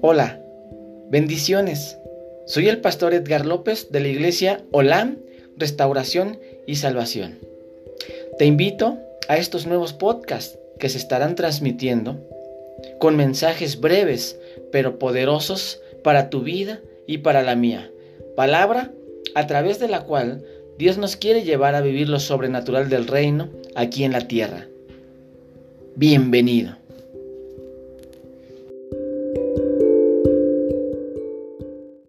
Hola, bendiciones. Soy el pastor Edgar López de la iglesia Olam, Restauración y Salvación. Te invito a estos nuevos podcasts que se estarán transmitiendo con mensajes breves pero poderosos para tu vida y para la mía. Palabra a través de la cual Dios nos quiere llevar a vivir lo sobrenatural del reino aquí en la tierra. Bienvenido.